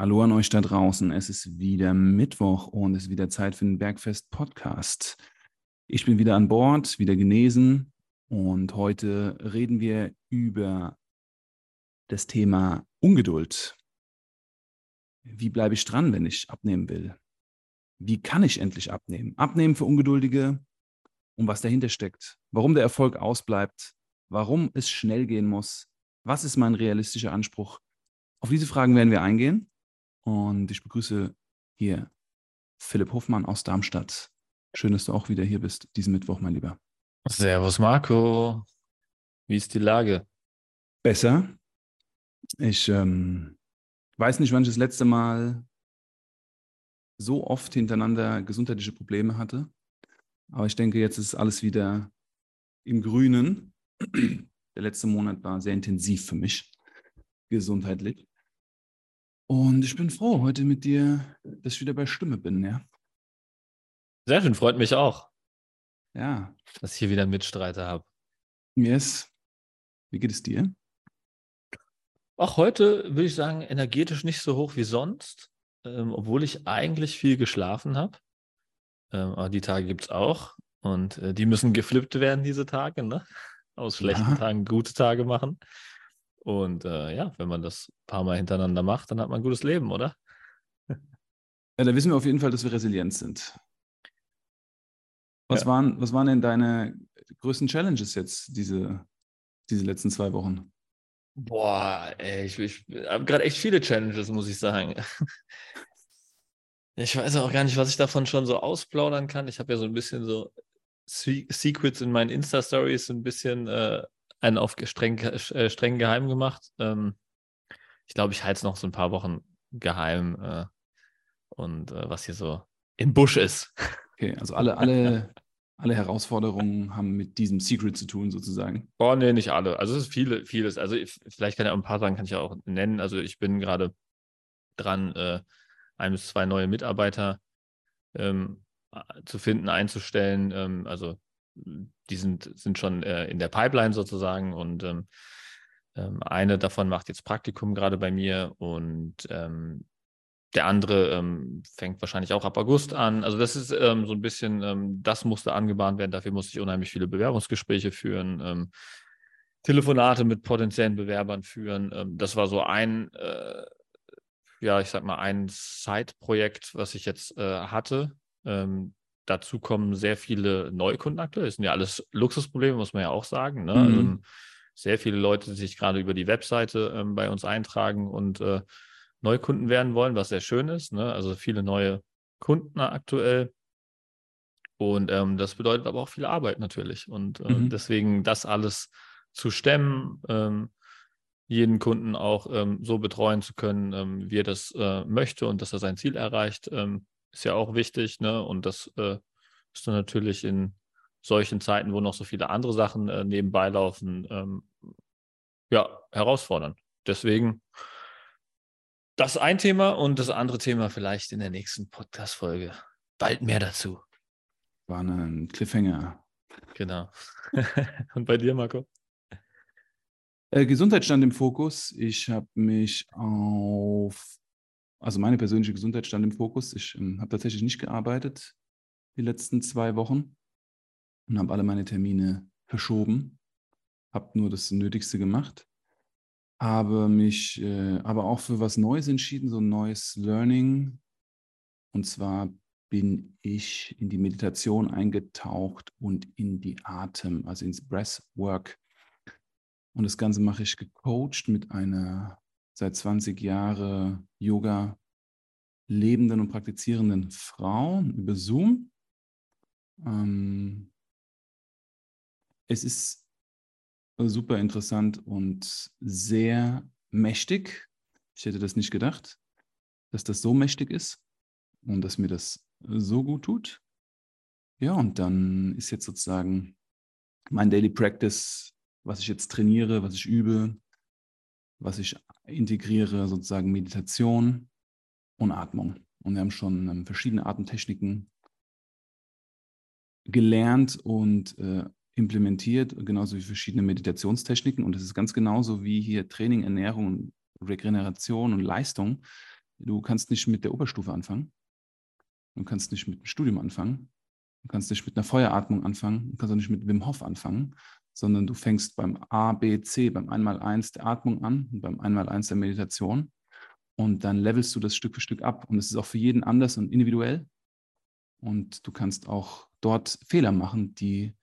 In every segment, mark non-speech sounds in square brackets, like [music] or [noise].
Hallo an euch da draußen. Es ist wieder Mittwoch und es ist wieder Zeit für den Bergfest Podcast. Ich bin wieder an Bord, wieder genesen und heute reden wir über das Thema Ungeduld. Wie bleibe ich dran, wenn ich abnehmen will? Wie kann ich endlich abnehmen? Abnehmen für Ungeduldige und was dahinter steckt. Warum der Erfolg ausbleibt. Warum es schnell gehen muss. Was ist mein realistischer Anspruch? Auf diese Fragen werden wir eingehen. Und ich begrüße hier Philipp Hofmann aus Darmstadt. Schön, dass du auch wieder hier bist, diesen Mittwoch, mein Lieber. Servus, Marco. Wie ist die Lage? Besser. Ich ähm, weiß nicht, wann ich das letzte Mal so oft hintereinander gesundheitliche Probleme hatte. Aber ich denke, jetzt ist alles wieder im Grünen. Der letzte Monat war sehr intensiv für mich, gesundheitlich. Und ich bin froh, heute mit dir, dass ich wieder bei Stimme bin, ja. Sehr schön, freut mich auch. Ja. Dass ich hier wieder einen Mitstreiter habe. Yes. Wie geht es dir? Auch heute würde ich sagen, energetisch nicht so hoch wie sonst, ähm, obwohl ich eigentlich viel geschlafen habe. Ähm, aber die Tage gibt es auch. Und äh, die müssen geflippt werden, diese Tage, ne? Aus schlechten ja. Tagen gute Tage machen. Und äh, ja, wenn man das ein paar Mal hintereinander macht, dann hat man ein gutes Leben, oder? [laughs] Ja, da wissen wir auf jeden Fall, dass wir resilient sind. Was, ja. waren, was waren denn deine größten Challenges jetzt, diese, diese letzten zwei Wochen? Boah, ey, ich, ich habe gerade echt viele Challenges, muss ich sagen. Ich weiß auch gar nicht, was ich davon schon so ausplaudern kann. Ich habe ja so ein bisschen so Secrets in meinen Insta-Stories, ein bisschen äh, einen auf streng, äh, streng geheim gemacht. Ähm, ich glaube, ich halte es noch so ein paar Wochen geheim äh, und äh, was hier so im Busch ist. Okay, also alle, alle, alle Herausforderungen haben mit diesem Secret zu tun, sozusagen. Boah, nee, nicht alle. Also es ist viele, vieles. Also ich, vielleicht kann ich auch ein paar Sachen kann ich auch nennen. Also ich bin gerade dran, äh, ein bis zwei neue Mitarbeiter ähm, zu finden, einzustellen. Ähm, also die sind, sind schon äh, in der Pipeline sozusagen und ähm, ähm, eine davon macht jetzt Praktikum gerade bei mir und ähm, der andere ähm, fängt wahrscheinlich auch ab August an. Also das ist ähm, so ein bisschen, ähm, das musste angebahnt werden. Dafür musste ich unheimlich viele Bewerbungsgespräche führen, Telefonate mit potenziellen Bewerbern führen. das war so ein, äh, ja, ich sag mal, ein Side-Projekt, was ich jetzt äh, hatte. Dazu kommen sehr viele Neukunden aktuell. Das sind ja alles Luxusprobleme, muss man ja auch sagen. Ne? Also, mhm. Also sehr viele Leute, die sich gerade über die Webseite ähm, bei uns eintragen und äh, Neukunden werden wollen, was sehr schön ist. Ne? Also viele neue Kunden aktuell. Und ähm, das bedeutet aber auch viel Arbeit natürlich. Und äh, mhm. deswegen das alles zu stemmen, ähm, jeden Kunden auch ähm, so betreuen zu können, ähm, wie er das äh, möchte und dass er sein Ziel erreicht, ähm, ist ja auch wichtig, ne? Und das äh, ist dann natürlich in solchen Zeiten, wo noch so viele andere Sachen äh, nebenbei laufen, ähm, ja, herausfordernd. Deswegen das ein Thema und das andere Thema vielleicht in der nächsten Podcast-Folge. Bald mehr dazu. War ein Cliffhanger. Genau. [laughs] und bei dir, Marco? Äh, Gesundheit stand im Fokus. Ich habe mich auf also meine persönliche Gesundheit stand im Fokus. Ich ähm, habe tatsächlich nicht gearbeitet die letzten zwei Wochen und habe alle meine Termine verschoben, habe nur das Nötigste gemacht, habe mich äh, aber auch für was Neues entschieden, so ein neues Learning. Und zwar bin ich in die Meditation eingetaucht und in die Atem, also ins Breathwork. Und das Ganze mache ich gecoacht mit einer seit 20 Jahren Yoga lebenden und praktizierenden Frau über Zoom. Ähm, es ist super interessant und sehr mächtig. Ich hätte das nicht gedacht, dass das so mächtig ist und dass mir das so gut tut. Ja, und dann ist jetzt sozusagen mein Daily Practice, was ich jetzt trainiere, was ich übe, was ich integriere, sozusagen Meditation und Atmung. Und wir haben schon ähm, verschiedene Atemtechniken gelernt und äh, implementiert, genauso wie verschiedene Meditationstechniken. Und es ist ganz genauso wie hier Training, Ernährung, Regeneration und Leistung. du kannst nicht mit der Oberstufe anfangen. Du kannst nicht mit dem Studium anfangen. Du kannst nicht mit einer Feueratmung anfangen. Du kannst auch nicht mit Wim Hof anfangen, sondern du fängst beim A, B, C, beim Einmaleins der Atmung an und beim Einmaleins der Meditation. Und dann levelst du das Stück für Stück ab. Und es ist auch für jeden anders und individuell. Und du kannst auch dort Fehler machen, die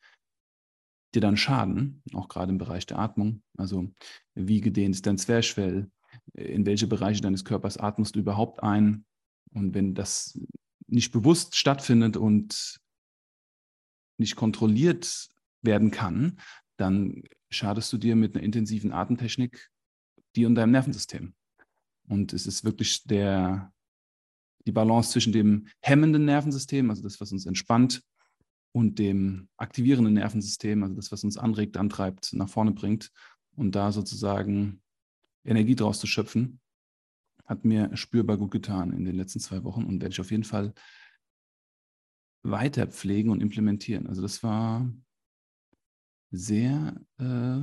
dir dann schaden, auch gerade im Bereich der Atmung. Also wie gedehnt ist dein Zwerchfell? In welche Bereiche deines Körpers atmest du überhaupt ein? Und wenn das nicht bewusst stattfindet und nicht kontrolliert werden kann, dann schadest du dir mit einer intensiven Atemtechnik dir und deinem Nervensystem. Und es ist wirklich der, die Balance zwischen dem hemmenden Nervensystem, also das, was uns entspannt, und dem aktivierenden Nervensystem, also das, was uns anregt, antreibt, nach vorne bringt und da sozusagen Energie draus zu schöpfen, hat mir spürbar gut getan in den letzten zwei Wochen und werde ich auf jeden Fall weiter pflegen und implementieren. Also das war sehr, äh,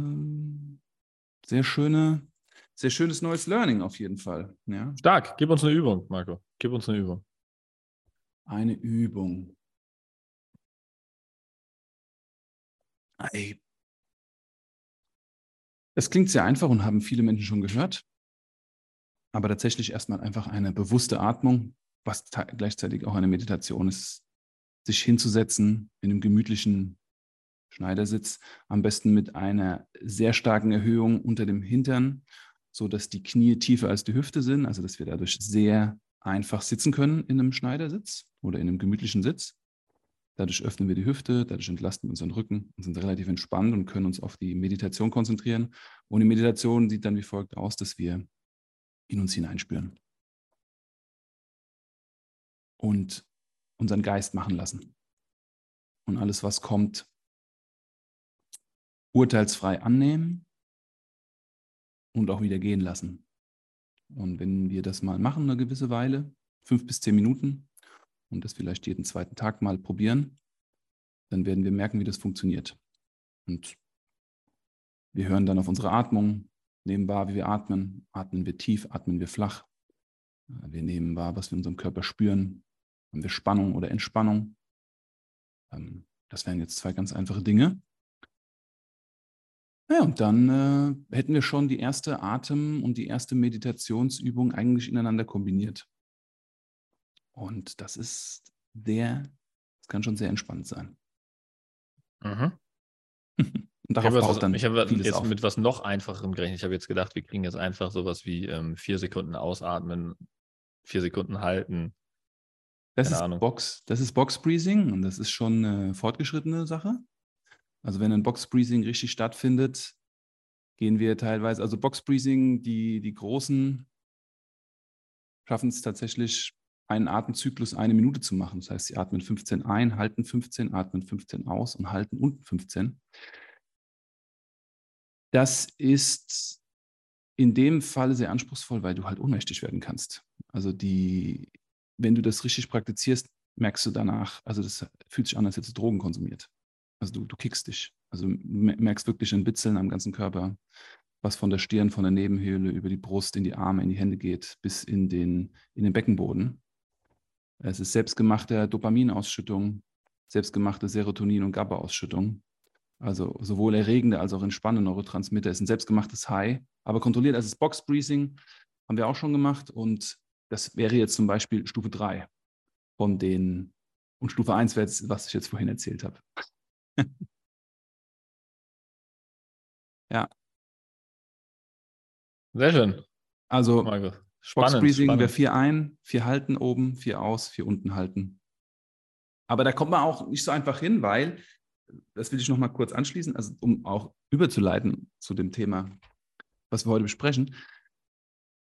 sehr schöne, sehr schönes neues Learning auf jeden Fall. Ja. Stark. Gib uns eine Übung, Marco. Gib uns eine Übung. Eine Übung. Ey. Es klingt sehr einfach und haben viele Menschen schon gehört. Aber tatsächlich erstmal einfach eine bewusste Atmung, was gleichzeitig auch eine Meditation ist, sich hinzusetzen in einem gemütlichen Schneidersitz, am besten mit einer sehr starken Erhöhung unter dem Hintern, sodass die Knie tiefer als die Hüfte sind, also dass wir dadurch sehr einfach sitzen können in einem Schneidersitz oder in einem gemütlichen Sitz. Dadurch öffnen wir die Hüfte, dadurch entlasten wir unseren Rücken und sind relativ entspannt und können uns auf die Meditation konzentrieren. Und die Meditation sieht dann wie folgt aus, dass wir in uns hineinspüren und unseren Geist machen lassen. Und alles, was kommt, urteilsfrei annehmen und auch wieder gehen lassen. Und wenn wir das mal machen, eine gewisse Weile, fünf bis zehn Minuten, und das vielleicht jeden zweiten Tag mal probieren, dann werden wir merken, wie das funktioniert. Und wir hören dann auf unsere Atmung, nehmen wahr, wie wir atmen. Atmen wir tief, atmen wir flach. Wir nehmen wahr, was wir in unserem Körper spüren. Haben wir Spannung oder Entspannung? Ähm, das wären jetzt zwei ganz einfache Dinge. Ja, und dann äh, hätten wir schon die erste Atem- und die erste Meditationsübung eigentlich ineinander kombiniert. Und das ist sehr, das kann schon sehr entspannt sein. Mhm. [laughs] und darauf baut dann ich habe jetzt auf. mit was noch einfacherem gerechnet. Ich habe jetzt gedacht, wir kriegen jetzt einfach sowas wie ähm, vier Sekunden ausatmen, vier Sekunden halten. Das Keine ist, Ahnung. Box, das ist Box Breathing und das ist schon eine fortgeschrittene Sache. Also wenn ein Box Breathing richtig stattfindet, gehen wir teilweise, also Box Breathing, die, die Großen schaffen es tatsächlich, einen Atemzyklus eine Minute zu machen. Das heißt, sie atmen 15 ein, halten 15, atmen 15 aus und halten unten 15. Das ist in dem Fall sehr anspruchsvoll, weil du halt ohnmächtig werden kannst. Also die, wenn du das richtig praktizierst, merkst du danach, also das fühlt sich an, als hättest du Drogen konsumiert. Also du, du kickst dich. Also merkst wirklich ein Bitzeln am ganzen Körper, was von der Stirn, von der Nebenhöhle über die Brust, in die Arme, in die Hände geht, bis in den, in den Beckenboden. Es ist selbstgemachte Dopaminausschüttung, selbstgemachte Serotonin- und GABA-Ausschüttung. Also sowohl erregende als auch entspannende Neurotransmitter ist ein selbstgemachtes High, aber kontrolliert. Also das Box Breathing haben wir auch schon gemacht und das wäre jetzt zum Beispiel Stufe 3 von den, und Stufe 1 wäre jetzt, was ich jetzt vorhin erzählt habe. [laughs] ja. Sehr schön. Also. Box Spannend. Breathing wäre spannend. vier ein, vier halten oben, vier aus, vier unten halten. Aber da kommt man auch nicht so einfach hin, weil, das will ich noch mal kurz anschließen, also um auch überzuleiten zu dem Thema, was wir heute besprechen.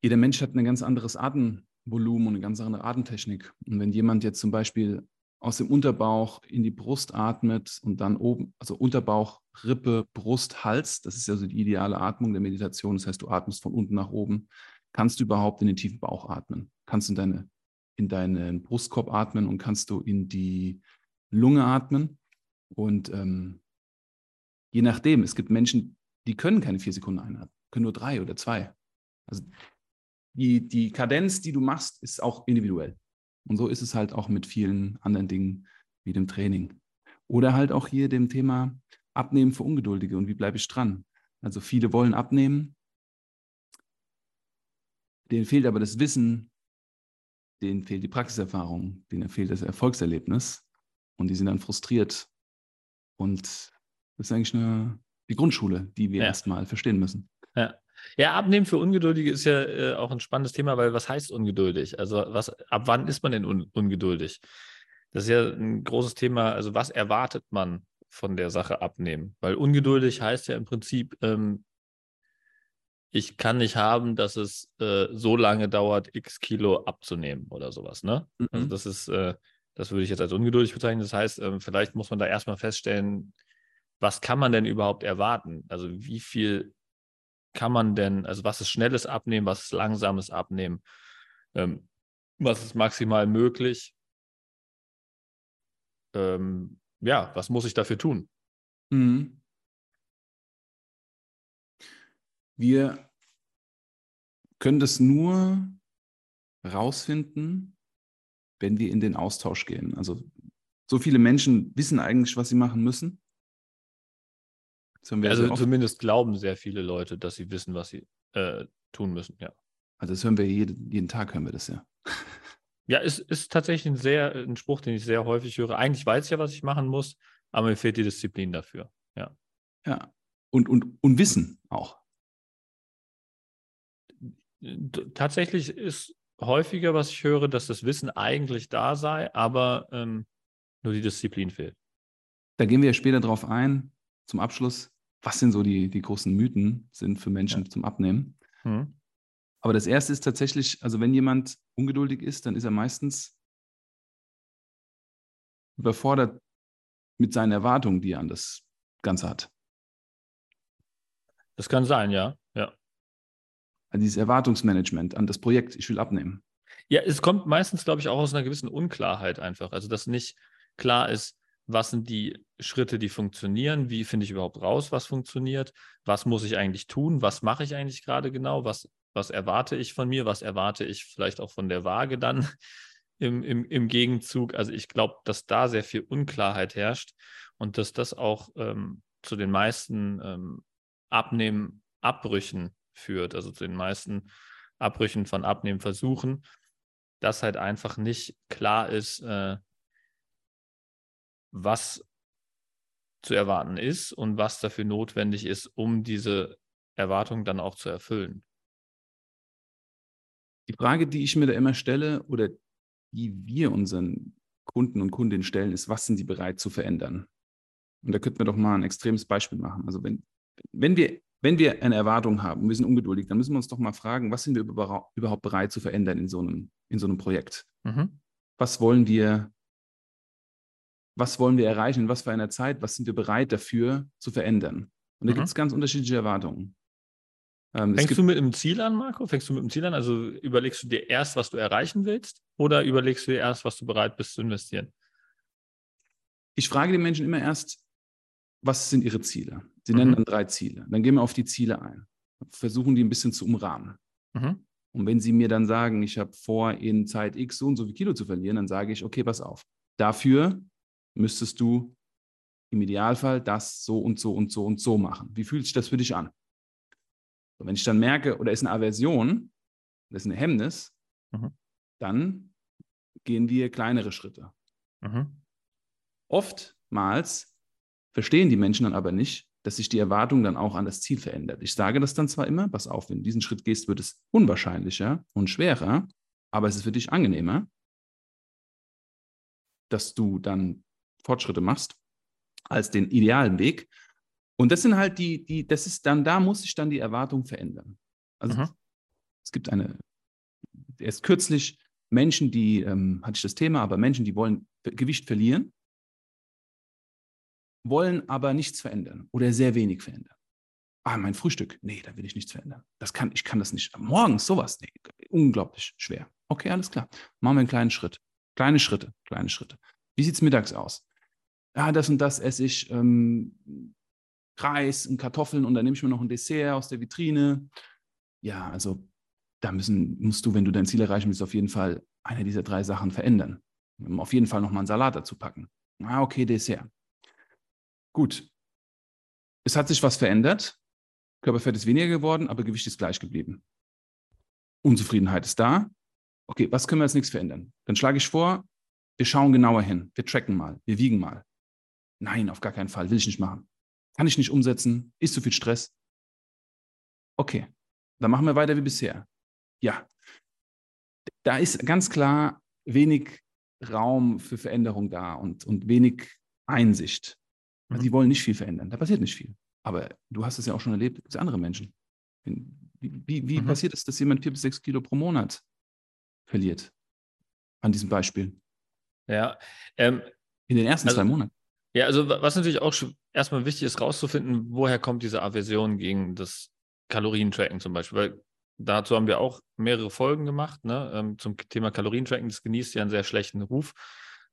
Jeder Mensch hat ein ganz anderes Atemvolumen und eine ganz andere Atemtechnik. Und wenn jemand jetzt zum Beispiel aus dem Unterbauch in die Brust atmet und dann oben, also Unterbauch, Rippe, Brust, Hals, das ist ja so die ideale Atmung der Meditation. Das heißt, du atmest von unten nach oben. Kannst du überhaupt in den tiefen Bauch atmen? Kannst du in, deine, in deinen Brustkorb atmen und kannst du in die Lunge atmen? Und ähm, je nachdem, es gibt Menschen, die können keine vier Sekunden einatmen, können nur drei oder zwei. Also die, die Kadenz, die du machst, ist auch individuell. Und so ist es halt auch mit vielen anderen Dingen wie dem Training. Oder halt auch hier dem Thema Abnehmen für Ungeduldige und wie bleibe ich dran. Also viele wollen abnehmen, denen fehlt aber das Wissen, denen fehlt die Praxiserfahrung, denen fehlt das Erfolgserlebnis und die sind dann frustriert. Und das ist eigentlich eine, die Grundschule, die wir ja. erstmal verstehen müssen. Ja. Ja, Abnehmen für Ungeduldige ist ja äh, auch ein spannendes Thema, weil was heißt ungeduldig? Also was, ab wann ist man denn un ungeduldig? Das ist ja ein großes Thema. Also was erwartet man von der Sache abnehmen? Weil ungeduldig heißt ja im Prinzip, ähm, ich kann nicht haben, dass es äh, so lange dauert, x Kilo abzunehmen oder sowas. Ne? Also mhm. Also das ist, äh, das würde ich jetzt als ungeduldig bezeichnen. Das heißt, äh, vielleicht muss man da erstmal feststellen, was kann man denn überhaupt erwarten? Also wie viel kann man denn, also was ist schnelles Abnehmen, was ist langsames Abnehmen? Ähm, was ist maximal möglich? Ähm, ja, was muss ich dafür tun? Mhm. Wir können das nur rausfinden, wenn wir in den Austausch gehen. Also so viele Menschen wissen eigentlich, was sie machen müssen. Also zumindest glauben sehr viele Leute, dass sie wissen, was sie äh, tun müssen, ja. Also das hören wir jeden, jeden Tag, hören wir das ja. Ja, es ist tatsächlich ein sehr ein Spruch, den ich sehr häufig höre. Eigentlich weiß ich ja, was ich machen muss, aber mir fehlt die Disziplin dafür. Ja. Ja. Und, und, und Wissen auch. Tatsächlich ist häufiger, was ich höre, dass das Wissen eigentlich da sei, aber ähm, nur die Disziplin fehlt. Da gehen wir ja später drauf ein, zum Abschluss, was sind so die, die großen Mythen sind für Menschen ja. zum Abnehmen. Mhm. Aber das erste ist tatsächlich, also wenn jemand ungeduldig ist, dann ist er meistens überfordert mit seinen Erwartungen, die er an das Ganze hat. Das kann sein, ja. ja. Also dieses Erwartungsmanagement an das Projekt, ich will abnehmen. Ja, es kommt meistens, glaube ich, auch aus einer gewissen Unklarheit einfach. Also, dass nicht klar ist, was sind die Schritte, die funktionieren, wie finde ich überhaupt raus, was funktioniert, was muss ich eigentlich tun, was mache ich eigentlich gerade genau, was, was erwarte ich von mir, was erwarte ich vielleicht auch von der Waage dann [laughs] im, im, im Gegenzug. Also ich glaube, dass da sehr viel Unklarheit herrscht und dass das auch ähm, zu den meisten ähm, Abnehmen, Abbrüchen führt, also zu den meisten Abbrüchen von Abnehmversuchen, dass halt einfach nicht klar ist, äh, was zu erwarten ist und was dafür notwendig ist, um diese Erwartung dann auch zu erfüllen. Die Frage, die ich mir da immer stelle oder die wir unseren Kunden und Kundinnen stellen, ist, was sind sie bereit zu verändern? Und da könnten wir doch mal ein extremes Beispiel machen. Also wenn, wenn, wir, wenn wir eine Erwartung haben, wir sind ungeduldig, dann müssen wir uns doch mal fragen, was sind wir überhaupt bereit zu verändern in so einem, in so einem Projekt? Mhm. Was wollen wir was wollen wir erreichen, in was für einer Zeit, was sind wir bereit dafür zu verändern. Und da mhm. gibt es ganz unterschiedliche Erwartungen. Ähm, Fängst du mit einem Ziel an, Marco? Fängst du mit einem Ziel an? Also überlegst du dir erst, was du erreichen willst oder überlegst du dir erst, was du bereit bist zu investieren? Ich frage die Menschen immer erst, was sind ihre Ziele? Sie mhm. nennen dann drei Ziele. Dann gehen wir auf die Ziele ein. Versuchen die ein bisschen zu umrahmen. Mhm. Und wenn sie mir dann sagen, ich habe vor, in Zeit X so und so viel Kilo zu verlieren, dann sage ich, okay, pass auf. Dafür müsstest du im Idealfall das so und so und so und so machen. Wie fühlt sich das für dich an? Und wenn ich dann merke, oder ist eine Aversion, das ist eine Hemmnis, mhm. dann gehen wir kleinere Schritte. Mhm. Oftmals verstehen die Menschen dann aber nicht, dass sich die Erwartung dann auch an das Ziel verändert. Ich sage das dann zwar immer, pass auf, wenn du diesen Schritt gehst, wird es unwahrscheinlicher und schwerer, aber es ist für dich angenehmer, dass du dann Fortschritte machst als den idealen Weg. Und das sind halt die, die, das ist dann, da muss sich dann die Erwartung verändern. Also mhm. es gibt eine, erst kürzlich Menschen, die, ähm, hatte ich das Thema, aber Menschen, die wollen Gewicht verlieren, wollen aber nichts verändern oder sehr wenig verändern. Ah, mein Frühstück, nee, da will ich nichts verändern. Das kann, ich kann das nicht. Morgens sowas, nee, unglaublich schwer. Okay, alles klar. Machen wir einen kleinen Schritt. Kleine Schritte, kleine Schritte. Wie sieht es mittags aus? Ja, das und das esse ich. Ähm, Reis und Kartoffeln und dann nehme ich mir noch ein Dessert aus der Vitrine. Ja, also da müssen, musst du, wenn du dein Ziel erreichen willst, auf jeden Fall eine dieser drei Sachen verändern. Auf jeden Fall nochmal einen Salat dazu packen. Ah, okay, Dessert. Gut. Es hat sich was verändert. Körperfett ist weniger geworden, aber Gewicht ist gleich geblieben. Unzufriedenheit ist da. Okay, was können wir als nächstes verändern? Dann schlage ich vor, wir schauen genauer hin. Wir tracken mal. Wir wiegen mal. Nein, auf gar keinen Fall. Will ich nicht machen. Kann ich nicht umsetzen. Ist zu viel Stress. Okay, dann machen wir weiter wie bisher. Ja, da ist ganz klar wenig Raum für Veränderung da und, und wenig Einsicht. Also die wollen nicht viel verändern. Da passiert nicht viel. Aber du hast es ja auch schon erlebt, es andere Menschen. Wie, wie, wie mhm. passiert es, dass jemand vier bis sechs Kilo pro Monat verliert? An diesem Beispiel. Ja. Ähm, In den ersten also, zwei Monaten. Ja, also was natürlich auch erstmal wichtig ist, rauszufinden, woher kommt diese Aversion gegen das Kalorientracken zum Beispiel. Weil dazu haben wir auch mehrere Folgen gemacht ne, ähm, zum Thema Kalorientracken. Das genießt ja einen sehr schlechten Ruf,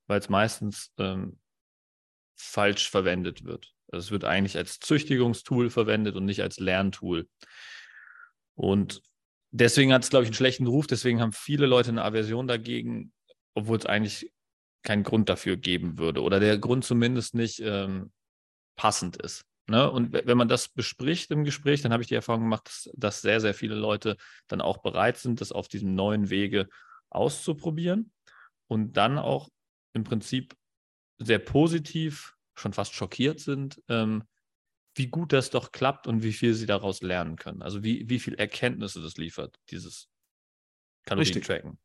weil es meistens ähm, falsch verwendet wird. Also es wird eigentlich als Züchtigungstool verwendet und nicht als Lerntool. Und deswegen hat es, glaube ich, einen schlechten Ruf. Deswegen haben viele Leute eine Aversion dagegen, obwohl es eigentlich keinen Grund dafür geben würde oder der Grund zumindest nicht ähm, passend ist. Ne? Und wenn man das bespricht im Gespräch, dann habe ich die Erfahrung gemacht, dass, dass sehr, sehr viele Leute dann auch bereit sind, das auf diesem neuen Wege auszuprobieren und dann auch im Prinzip sehr positiv, schon fast schockiert sind, ähm, wie gut das doch klappt und wie viel sie daraus lernen können. Also wie, wie viel Erkenntnisse das liefert, dieses Kalorien-Tracken.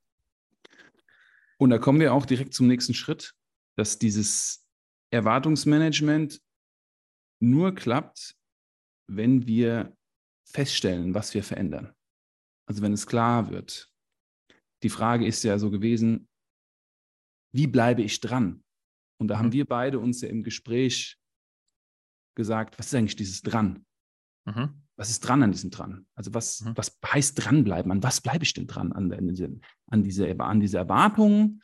Und da kommen wir auch direkt zum nächsten Schritt, dass dieses Erwartungsmanagement nur klappt, wenn wir feststellen, was wir verändern. Also wenn es klar wird. Die Frage ist ja so gewesen, wie bleibe ich dran? Und da mhm. haben wir beide uns ja im Gespräch gesagt, was ist eigentlich dieses dran? Mhm. Was ist dran an diesem dran? Also was, mhm. was heißt dranbleiben? An was bleibe ich denn dran? An, an, diese, an, diese, an diese Erwartungen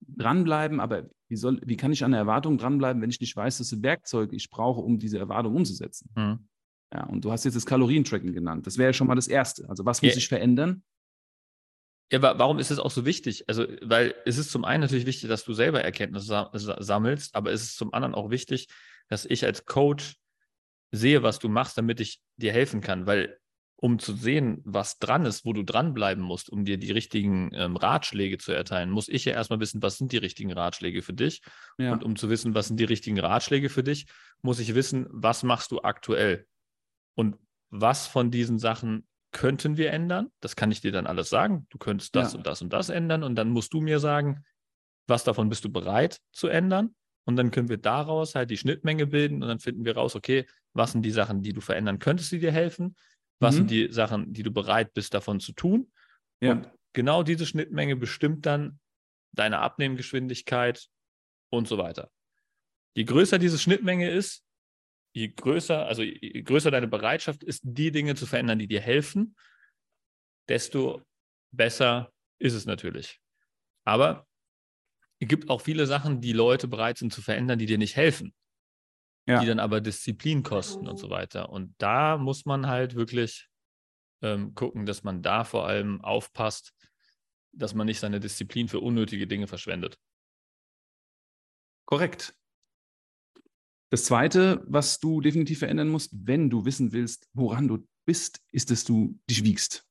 dranbleiben, aber wie, soll, wie kann ich an der Erwartung dranbleiben, wenn ich nicht weiß, dass das Werkzeug ich brauche, um diese Erwartung umzusetzen? Mhm. Ja, und du hast jetzt das Kalorientracking genannt. Das wäre ja schon mal das Erste. Also was muss ja. ich verändern? Ja, warum ist es auch so wichtig? Also, weil es ist zum einen natürlich wichtig, dass du selber Erkenntnisse sammelst, aber es ist zum anderen auch wichtig, dass ich als Coach sehe, was du machst, damit ich dir helfen kann. Weil um zu sehen, was dran ist, wo du dranbleiben musst, um dir die richtigen ähm, Ratschläge zu erteilen, muss ich ja erstmal wissen, was sind die richtigen Ratschläge für dich. Ja. Und um zu wissen, was sind die richtigen Ratschläge für dich, muss ich wissen, was machst du aktuell. Und was von diesen Sachen könnten wir ändern? Das kann ich dir dann alles sagen. Du könntest das ja. und das und das ändern. Und dann musst du mir sagen, was davon bist du bereit zu ändern? Und dann können wir daraus halt die Schnittmenge bilden und dann finden wir raus, okay, was sind die Sachen, die du verändern könntest, die dir helfen? Was mhm. sind die Sachen, die du bereit bist, davon zu tun? Ja. Und genau diese Schnittmenge bestimmt dann deine Abnehmgeschwindigkeit und so weiter. Je größer diese Schnittmenge ist, je größer, also je größer deine Bereitschaft ist, die Dinge zu verändern, die dir helfen, desto besser ist es natürlich. Aber es gibt auch viele Sachen, die Leute bereit sind zu verändern, die dir nicht helfen ja. die dann aber Disziplin kosten und so weiter. Und da muss man halt wirklich ähm, gucken, dass man da vor allem aufpasst, dass man nicht seine Disziplin für unnötige Dinge verschwendet. Korrekt. Das Zweite, was du definitiv verändern musst, wenn du wissen willst, woran du bist, ist, dass du dich wiegst.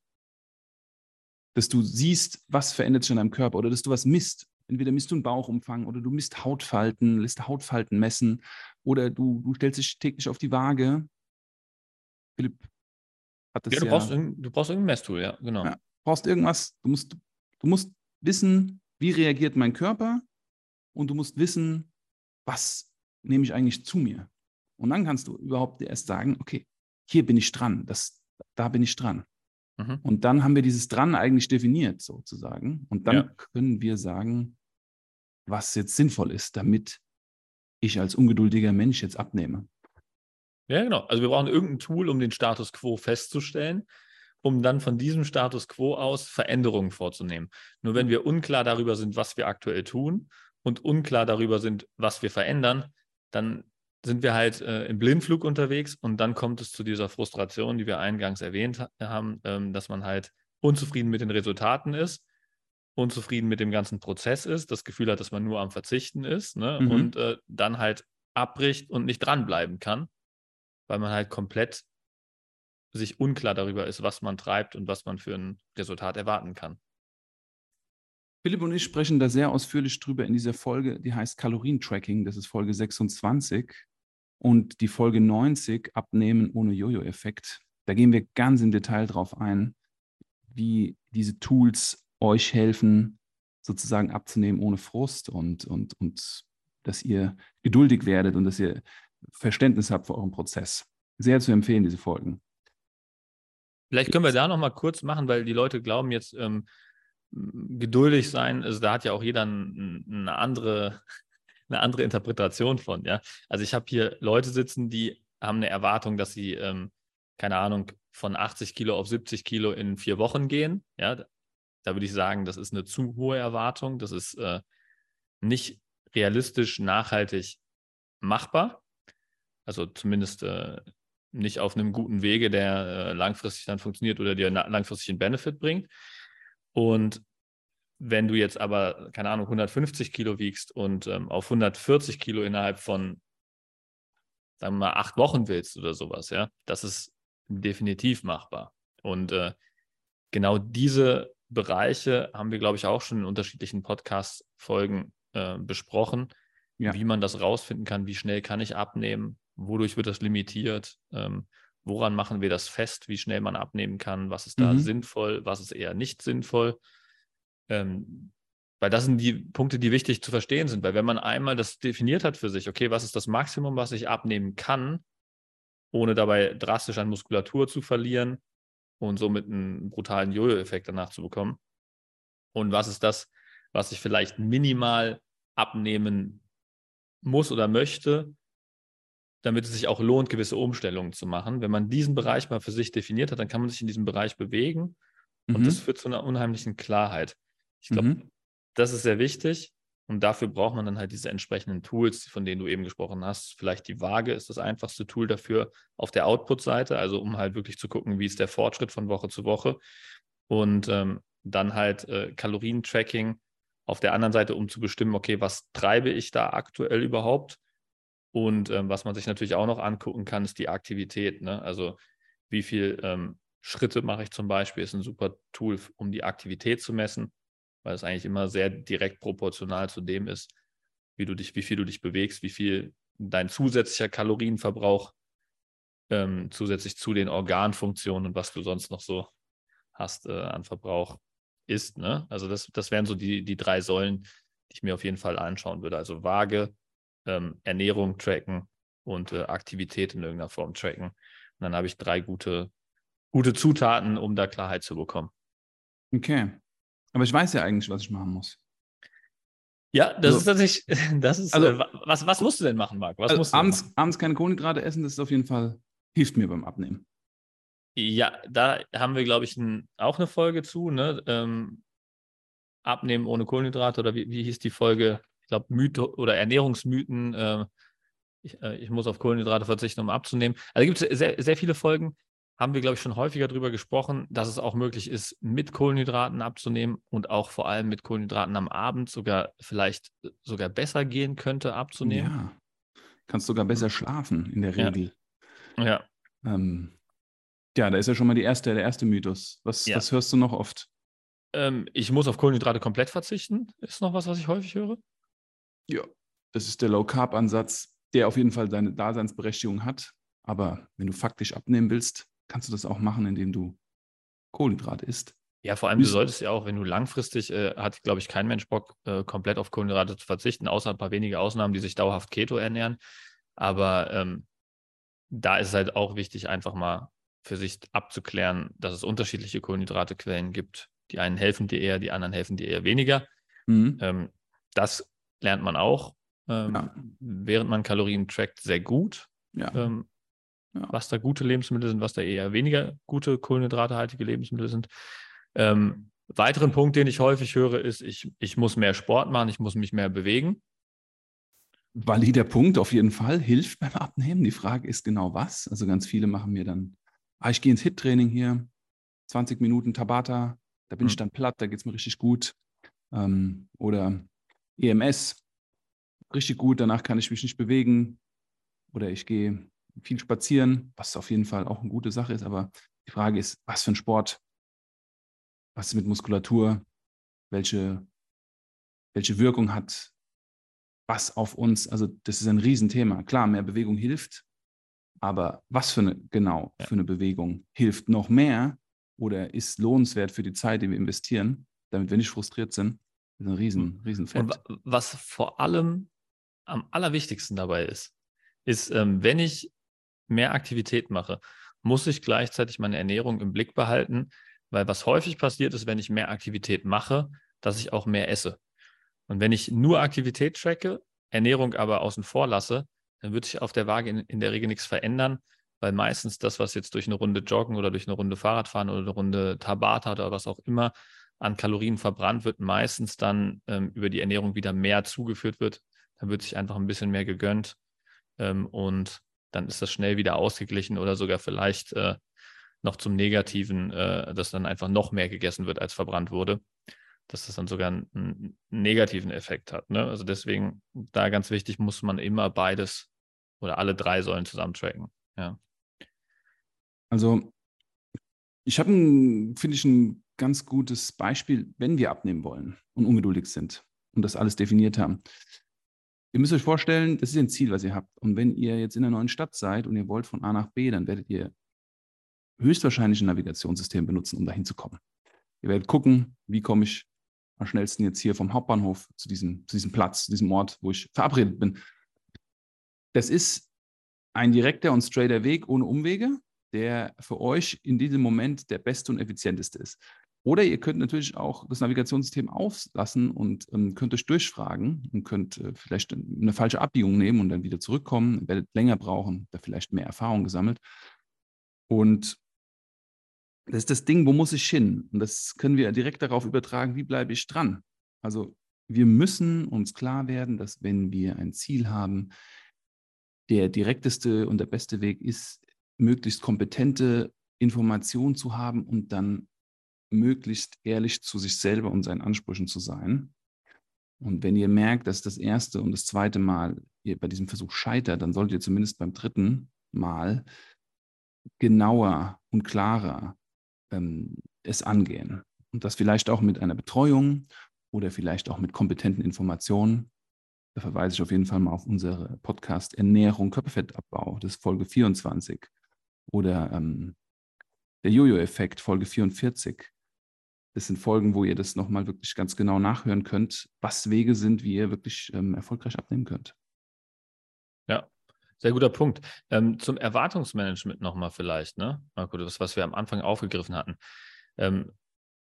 Dass du siehst, was verändert sich in deinem Körper oder dass du was misst. Entweder misst du einen Bauchumfang oder du misst Hautfalten, lässt Hautfalten messen oder du, du stellst dich täglich auf die Waage. Philipp hat das ja. Du, ja, brauchst, du brauchst irgendein Messtool, ja, genau. Ja, brauchst irgendwas. Du musst, du musst wissen, wie reagiert mein Körper und du musst wissen, was nehme ich eigentlich zu mir. Und dann kannst du überhaupt erst sagen, okay, hier bin ich dran, das, da bin ich dran. Mhm. Und dann haben wir dieses dran eigentlich definiert, sozusagen. Und dann ja. können wir sagen, was jetzt sinnvoll ist, damit ich als ungeduldiger Mensch jetzt abnehme. Ja, genau. Also wir brauchen irgendein Tool, um den Status quo festzustellen, um dann von diesem Status quo aus Veränderungen vorzunehmen. Nur wenn wir unklar darüber sind, was wir aktuell tun und unklar darüber sind, was wir verändern, dann sind wir halt äh, im Blindflug unterwegs und dann kommt es zu dieser Frustration, die wir eingangs erwähnt haben, ähm, dass man halt unzufrieden mit den Resultaten ist, unzufrieden mit dem ganzen Prozess ist, das Gefühl hat, dass man nur am Verzichten ist ne? mhm. und äh, dann halt abbricht und nicht dranbleiben kann, weil man halt komplett sich unklar darüber ist, was man treibt und was man für ein Resultat erwarten kann. Philipp und ich sprechen da sehr ausführlich drüber in dieser Folge, die heißt Kalorientracking, das ist Folge 26 und die Folge 90, Abnehmen ohne Jojo-Effekt. Da gehen wir ganz im Detail drauf ein, wie diese Tools euch helfen, sozusagen abzunehmen ohne Frust und, und, und dass ihr geduldig werdet und dass ihr Verständnis habt für euren Prozess. Sehr zu empfehlen, diese Folgen. Vielleicht können wir da noch mal kurz machen, weil die Leute glauben jetzt, ähm, geduldig sein, also da hat ja auch jeder ein, eine andere, [laughs] eine andere Interpretation von, ja. Also ich habe hier Leute sitzen, die haben eine Erwartung, dass sie, ähm, keine Ahnung, von 80 Kilo auf 70 Kilo in vier Wochen gehen. Ja, da würde ich sagen, das ist eine zu hohe Erwartung. Das ist äh, nicht realistisch, nachhaltig machbar. Also zumindest äh, nicht auf einem guten Wege, der äh, langfristig dann funktioniert oder dir langfristig einen Benefit bringt. Und wenn du jetzt aber, keine Ahnung, 150 Kilo wiegst und ähm, auf 140 Kilo innerhalb von, sagen wir mal, acht Wochen willst oder sowas, ja, das ist definitiv machbar. Und äh, genau diese Bereiche haben wir, glaube ich, auch schon in unterschiedlichen Podcast-Folgen äh, besprochen, ja. wie man das rausfinden kann, wie schnell kann ich abnehmen, wodurch wird das limitiert, ähm, woran machen wir das fest, wie schnell man abnehmen kann, was ist da mhm. sinnvoll, was ist eher nicht sinnvoll. Ähm, weil das sind die Punkte, die wichtig zu verstehen sind. Weil wenn man einmal das definiert hat für sich, okay, was ist das Maximum, was ich abnehmen kann, ohne dabei drastisch an Muskulatur zu verlieren und somit einen brutalen Jojo-Effekt danach zu bekommen. Und was ist das, was ich vielleicht minimal abnehmen muss oder möchte, damit es sich auch lohnt, gewisse Umstellungen zu machen. Wenn man diesen Bereich mal für sich definiert hat, dann kann man sich in diesem Bereich bewegen und mhm. das führt zu einer unheimlichen Klarheit. Ich glaube, mhm. das ist sehr wichtig und dafür braucht man dann halt diese entsprechenden Tools, von denen du eben gesprochen hast. Vielleicht die Waage ist das einfachste Tool dafür auf der Output-Seite, also um halt wirklich zu gucken, wie ist der Fortschritt von Woche zu Woche und ähm, dann halt äh, Kalorientracking auf der anderen Seite, um zu bestimmen, okay, was treibe ich da aktuell überhaupt? Und ähm, was man sich natürlich auch noch angucken kann, ist die Aktivität. Ne? Also wie viel ähm, Schritte mache ich zum Beispiel, ist ein super Tool, um die Aktivität zu messen, weil es eigentlich immer sehr direkt proportional zu dem ist, wie du dich, wie viel du dich bewegst, wie viel dein zusätzlicher Kalorienverbrauch ähm, zusätzlich zu den Organfunktionen und was du sonst noch so hast äh, an Verbrauch ist. Ne? Also das, das wären so die, die drei Säulen, die ich mir auf jeden Fall anschauen würde. Also Waage, ähm, Ernährung tracken und äh, Aktivität in irgendeiner Form tracken. Und dann habe ich drei gute, gute Zutaten, um da Klarheit zu bekommen. Okay. Aber ich weiß ja eigentlich, was ich machen muss. Ja, das also, ist tatsächlich, [laughs] das ist, also, äh, was, was musst du denn machen, Marc? Was also musst du abends, machen? abends keine Kohlenhydrate essen, das ist auf jeden Fall, hilft mir beim Abnehmen. Ja, da haben wir, glaube ich, ein, auch eine Folge zu, ne? Ähm, Abnehmen ohne Kohlenhydrate oder wie, wie hieß die Folge? glaube, Mythe oder Ernährungsmythen. Äh, ich, äh, ich, muss auf Kohlenhydrate verzichten, um abzunehmen. Also gibt es sehr, sehr viele Folgen. Haben wir, glaube ich, schon häufiger darüber gesprochen, dass es auch möglich ist, mit Kohlenhydraten abzunehmen und auch vor allem mit Kohlenhydraten am Abend sogar vielleicht sogar besser gehen könnte, abzunehmen. Ja, kannst sogar besser schlafen in der Regel. Ja. Ja, ähm, ja da ist ja schon mal die erste, der erste Mythos. Was, ja. was hörst du noch oft? Ähm, ich muss auf Kohlenhydrate komplett verzichten, ist noch was, was ich häufig höre. Ja, das ist der Low-Carb-Ansatz, der auf jeden Fall seine Daseinsberechtigung hat. Aber wenn du faktisch abnehmen willst, kannst du das auch machen, indem du Kohlenhydrate isst. Ja, vor allem, du solltest ja auch, wenn du langfristig, äh, hat, glaube ich, kein Mensch Bock, äh, komplett auf Kohlenhydrate zu verzichten, außer ein paar wenige Ausnahmen, die sich dauerhaft Keto ernähren. Aber ähm, da ist es halt auch wichtig, einfach mal für sich abzuklären, dass es unterschiedliche Kohlenhydratequellen gibt. Die einen helfen dir eher, die anderen helfen dir eher weniger. Mhm. Ähm, das lernt man auch, ähm, ja. während man Kalorien trackt, sehr gut. Ja. Ähm, ja. Was da gute Lebensmittel sind, was da eher weniger gute kohlenhydratehaltige Lebensmittel sind. Ähm, weiteren Punkt, den ich häufig höre, ist, ich, ich muss mehr Sport machen, ich muss mich mehr bewegen. Valider Punkt, auf jeden Fall, hilft beim Abnehmen. Die Frage ist genau was. Also ganz viele machen mir dann, ah, ich gehe ins Hit-Training hier, 20 Minuten Tabata, da bin Mhm. ich dann platt, da geht es mir richtig gut. Ähm, oder EMS, richtig gut, danach kann ich mich nicht bewegen. Oder ich gehe viel spazieren, was auf jeden Fall auch eine gute Sache ist. Aber die Frage ist, was für ein Sport? Was ist mit Muskulatur? Welche, welche Wirkung hat was auf uns? Also das ist ein Riesenthema. Klar, mehr Bewegung hilft, aber was für eine, genau, Ja. für eine Bewegung hilft noch mehr oder ist lohnenswert für die Zeit, die wir investieren, damit wir nicht frustriert sind? Das ist ein riesen, riesen Und was vor allem am allerwichtigsten dabei ist, ist, ähm, wenn ich mehr Aktivität mache, muss ich gleichzeitig meine Ernährung im Blick behalten, weil was häufig passiert ist, wenn ich mehr Aktivität mache, dass ich auch mehr esse. Und wenn ich nur Aktivität tracke, Ernährung aber außen vor lasse, dann wird sich auf der Waage in, in der Regel nichts verändern, weil meistens das, was jetzt durch eine Runde Joggen oder durch eine Runde Fahrradfahren oder eine Runde Tabata oder was auch immer an Kalorien verbrannt wird, meistens dann ähm, über die Ernährung wieder mehr zugeführt wird. Dann wird sich einfach ein bisschen mehr gegönnt ähm, und dann ist das schnell wieder ausgeglichen oder sogar vielleicht äh, noch zum Negativen, äh, dass dann einfach noch mehr gegessen wird, als verbrannt wurde, dass das dann sogar einen, einen negativen Effekt hat. Ne? Also deswegen, da ganz wichtig, muss man immer beides oder alle drei Säulen zusammen tracken. Ja. Also ich habe, finde ich, ein ganz gutes Beispiel, wenn wir abnehmen wollen und ungeduldig sind und das alles definiert haben. Ihr müsst euch vorstellen, das ist ein Ziel, was ihr habt. Und wenn ihr jetzt in einer neuen Stadt seid und ihr wollt von A nach B, dann werdet ihr höchstwahrscheinlich ein Navigationssystem benutzen, um dahin zu kommen. Ihr werdet gucken, wie komme ich am schnellsten jetzt hier vom Hauptbahnhof zu diesem, zu diesem Platz, zu diesem Ort, wo ich verabredet bin. Das ist ein direkter und straighter Weg ohne Umwege, der für euch in diesem Moment der beste und effizienteste ist. Oder ihr könnt natürlich auch das Navigationssystem auslassen und ähm, könnt euch durchfragen und könnt äh, vielleicht eine falsche Abbiegung nehmen und dann wieder zurückkommen, werdet länger brauchen, da vielleicht mehr Erfahrung gesammelt. Und das ist das Ding, wo muss ich hin? Und das können wir direkt darauf übertragen, wie bleibe ich dran? Also wir müssen uns klar werden, dass wenn wir ein Ziel haben, der direkteste und der beste Weg ist, möglichst kompetente Informationen zu haben und dann möglichst ehrlich zu sich selber und seinen Ansprüchen zu sein. Und wenn ihr merkt, dass das erste und das zweite Mal ihr bei diesem Versuch scheitert, dann solltet ihr zumindest beim dritten Mal genauer und klarer ähm, es angehen. Und das vielleicht auch mit einer Betreuung oder vielleicht auch mit kompetenten Informationen. Da verweise ich auf jeden Fall mal auf unsere Podcast Ernährung, Körperfettabbau, das ist Folge 24. Oder ähm, der Jojo-Effekt, Folge 44. Das sind Folgen, wo ihr das nochmal wirklich ganz genau nachhören könnt, was Wege sind, wie ihr wirklich ähm, erfolgreich abnehmen könnt. Ja, sehr guter Punkt. Ähm, zum Erwartungsmanagement nochmal vielleicht, ne? Marco, das, was wir am Anfang aufgegriffen hatten. Ähm,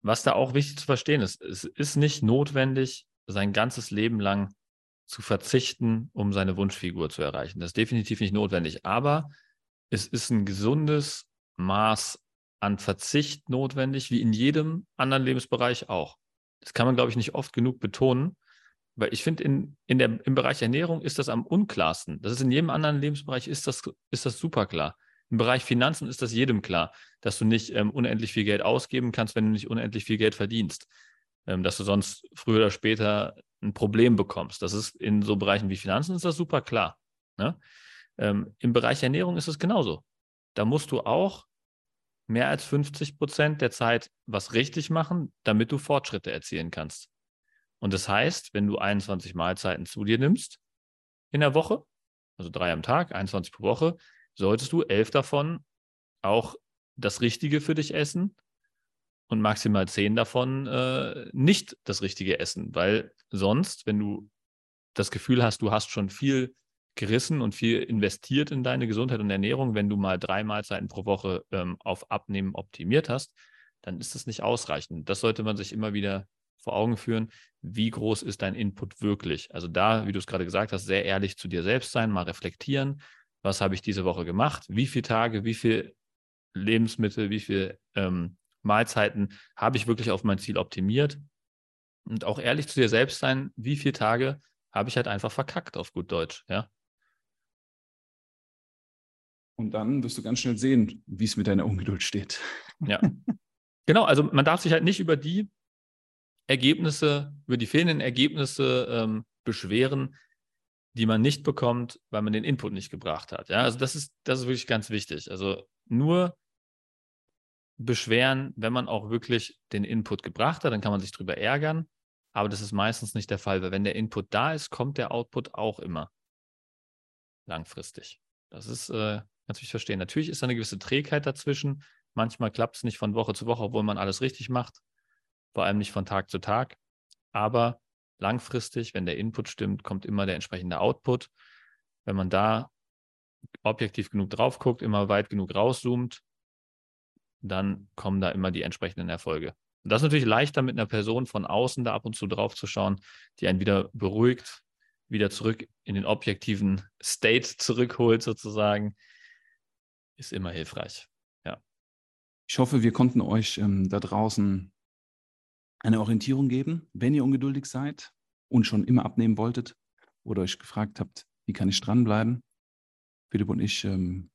was da auch wichtig zu verstehen ist, es ist nicht notwendig, sein ganzes Leben lang zu verzichten, um seine Wunschfigur zu erreichen. Das ist definitiv nicht notwendig. Aber es ist ein gesundes Maß an Verzicht notwendig, wie in jedem anderen Lebensbereich auch. Das kann man, glaube ich, nicht oft genug betonen, weil ich finde, in, in im Bereich Ernährung ist das am unklarsten. Das ist in jedem anderen Lebensbereich ist das, ist das super klar. Im Bereich Finanzen ist das jedem klar, dass du nicht ähm, unendlich viel Geld ausgeben kannst, wenn du nicht unendlich viel Geld verdienst. Ähm, dass du sonst früher oder später ein Problem bekommst. Das ist in so Bereichen wie Finanzen ist das super klar. Ne? Ähm, Im Bereich Ernährung ist es genauso. Da musst du auch mehr als 50 Prozent der Zeit was richtig machen, damit du Fortschritte erzielen kannst. Und das heißt, wenn du 21 Mahlzeiten zu dir nimmst in der Woche, also drei am Tag, 21 pro Woche, solltest du elf davon auch das Richtige für dich essen und maximal zehn davon äh, nicht das Richtige essen, weil sonst, wenn du das Gefühl hast, du hast schon viel gerissen und viel investiert in deine Gesundheit und Ernährung, wenn du mal drei Mahlzeiten pro Woche ähm, auf Abnehmen optimiert hast, dann ist das nicht ausreichend. Das sollte man sich immer wieder vor Augen führen, wie groß ist dein Input wirklich. Also da, wie du es gerade gesagt hast, sehr ehrlich zu dir selbst sein, mal reflektieren, was habe ich diese Woche gemacht, wie viele Tage, wie viele Lebensmittel, wie viele ähm, Mahlzeiten habe ich wirklich auf mein Ziel optimiert und auch ehrlich zu dir selbst sein, wie viele Tage habe ich halt einfach verkackt auf gut Deutsch, ja. Und dann wirst du ganz schnell sehen, wie es mit deiner Ungeduld steht. Ja. Genau, also man darf sich halt nicht über die Ergebnisse, über die fehlenden Ergebnisse ähm, beschweren, die man nicht bekommt, weil man den Input nicht gebracht hat. Ja, also das ist, das ist wirklich ganz wichtig. Also nur beschweren, wenn man auch wirklich den Input gebracht hat, dann kann man sich darüber ärgern. Aber das ist meistens nicht der Fall, weil wenn der Input da ist, kommt der Output auch immer langfristig. Das ist äh, wichtig verstehen. Natürlich ist da eine gewisse Trägheit dazwischen. Manchmal klappt es nicht von Woche zu Woche, obwohl man alles richtig macht. Vor allem nicht von Tag zu Tag. Aber langfristig, wenn der Input stimmt, kommt immer der entsprechende Output. Wenn man da objektiv genug drauf guckt, immer weit genug rauszoomt, dann kommen da immer die entsprechenden Erfolge. Und das ist natürlich leichter mit einer Person von außen da ab und zu drauf zu schauen, die einen wieder beruhigt, wieder zurück in den objektiven State zurückholt, sozusagen, ist immer hilfreich. Ja. Ich hoffe, wir konnten euch ähm, da draußen eine Orientierung geben, wenn ihr ungeduldig seid und schon immer abnehmen wolltet oder euch gefragt habt, wie kann ich dranbleiben. Philipp und ich ähm,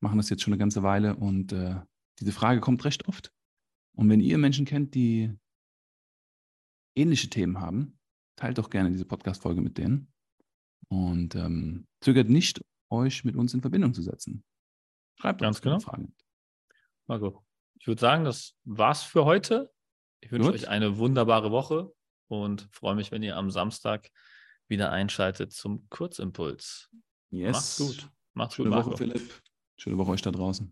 machen das jetzt schon eine ganze Weile und äh, diese Frage kommt recht oft. Und wenn ihr Menschen kennt, die ähnliche Themen haben, teilt doch gerne diese Podcast-Folge mit denen und ähm, zögert nicht, euch mit uns in Verbindung zu setzen. Schreibt Ganz uns genau. Fragen. Marco, ich würde sagen, das war's für heute. Ich wünsche Gut. euch eine wunderbare Woche und freue mich, wenn ihr am Samstag wieder einschaltet zum Kurzimpuls. Yes. Macht's gut. Macht's Schöne gut, Woche, Philipp. Schöne Woche euch da draußen.